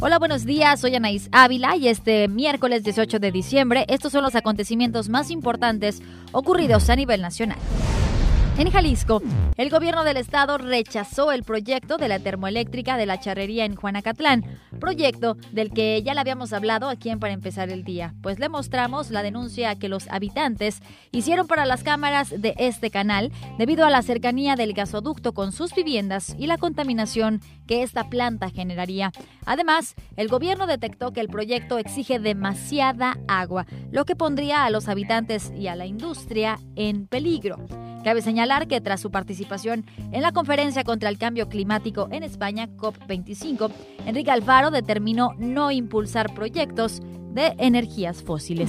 Hola, buenos días. Soy Anaís Ávila y este miércoles 18 de diciembre estos son los acontecimientos más importantes ocurridos a nivel nacional. En Jalisco, el gobierno del estado rechazó el proyecto de la termoeléctrica de la charrería en Juanacatlán, proyecto del que ya le habíamos hablado aquí en Para Empezar el Día, pues le mostramos la denuncia que los habitantes hicieron para las cámaras de este canal debido a la cercanía del gasoducto con sus viviendas y la contaminación que esta planta generaría. Además, el gobierno detectó que el proyecto exige demasiada agua, lo que pondría a los habitantes y a la industria en peligro. Cabe señalar que tras su participación en la conferencia contra el cambio climático en España, COP25, Enrique Alfaro determinó no impulsar proyectos de energías fósiles.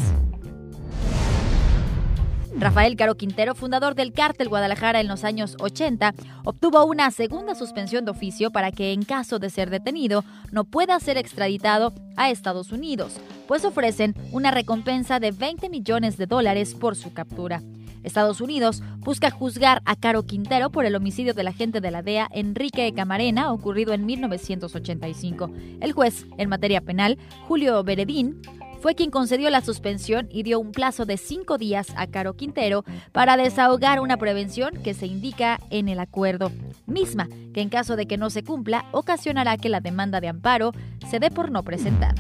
Rafael Caro Quintero, fundador del cártel Guadalajara en los años 80, obtuvo una segunda suspensión de oficio para que, en caso de ser detenido, no pueda ser extraditado a Estados Unidos, pues ofrecen una recompensa de 20 millones de dólares por su captura. Estados Unidos busca juzgar a Caro Quintero por el homicidio del agente de la DEA Enrique Camarena ocurrido en 1985. El juez en materia penal, Julio Beredín, fue quien concedió la suspensión y dio un plazo de cinco días a Caro Quintero para desahogar una prevención que se indica en el acuerdo, misma que en caso de que no se cumpla ocasionará que la demanda de amparo se dé por no presentada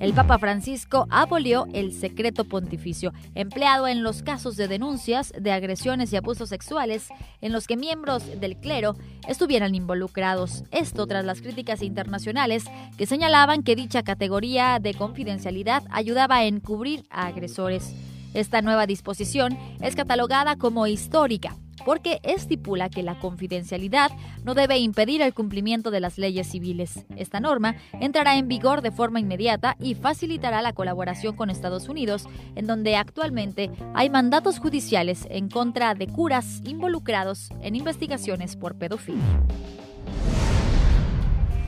el Papa Francisco abolió el secreto pontificio, empleado en los casos de denuncias de agresiones y abusos sexuales en los que miembros del clero estuvieran involucrados. Esto tras las críticas internacionales que señalaban que dicha categoría de confidencialidad ayudaba a encubrir a agresores. Esta nueva disposición es catalogada como histórica porque estipula que la confidencialidad no debe impedir el cumplimiento de las leyes civiles. Esta norma entrará en vigor de forma inmediata y facilitará la colaboración con Estados Unidos, en donde actualmente hay mandatos judiciales en contra de curas involucrados en investigaciones por pedofilia.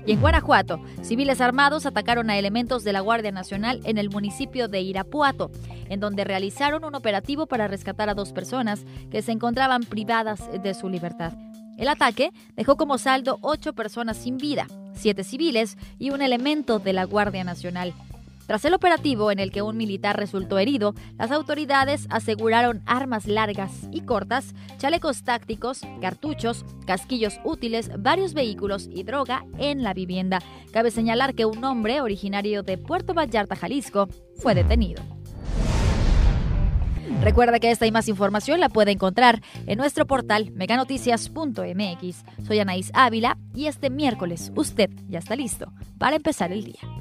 Y en Guanajuato, civiles armados atacaron a elementos de la Guardia Nacional en el municipio de Irapuato, en donde realizaron un operativo para rescatar a dos personas que se encontraban privadas de su libertad. El ataque dejó como saldo ocho personas sin vida, siete civiles y un elemento de la Guardia Nacional. Tras el operativo en el que un militar resultó herido, las autoridades aseguraron armas largas y cortas, chalecos tácticos, cartuchos, casquillos útiles, varios vehículos y droga en la vivienda. Cabe señalar que un hombre originario de Puerto Vallarta, Jalisco, fue detenido. Recuerda que esta y más información la puede encontrar en nuestro portal meganoticias.mx. Soy Anaís Ávila y este miércoles usted ya está listo para empezar el día.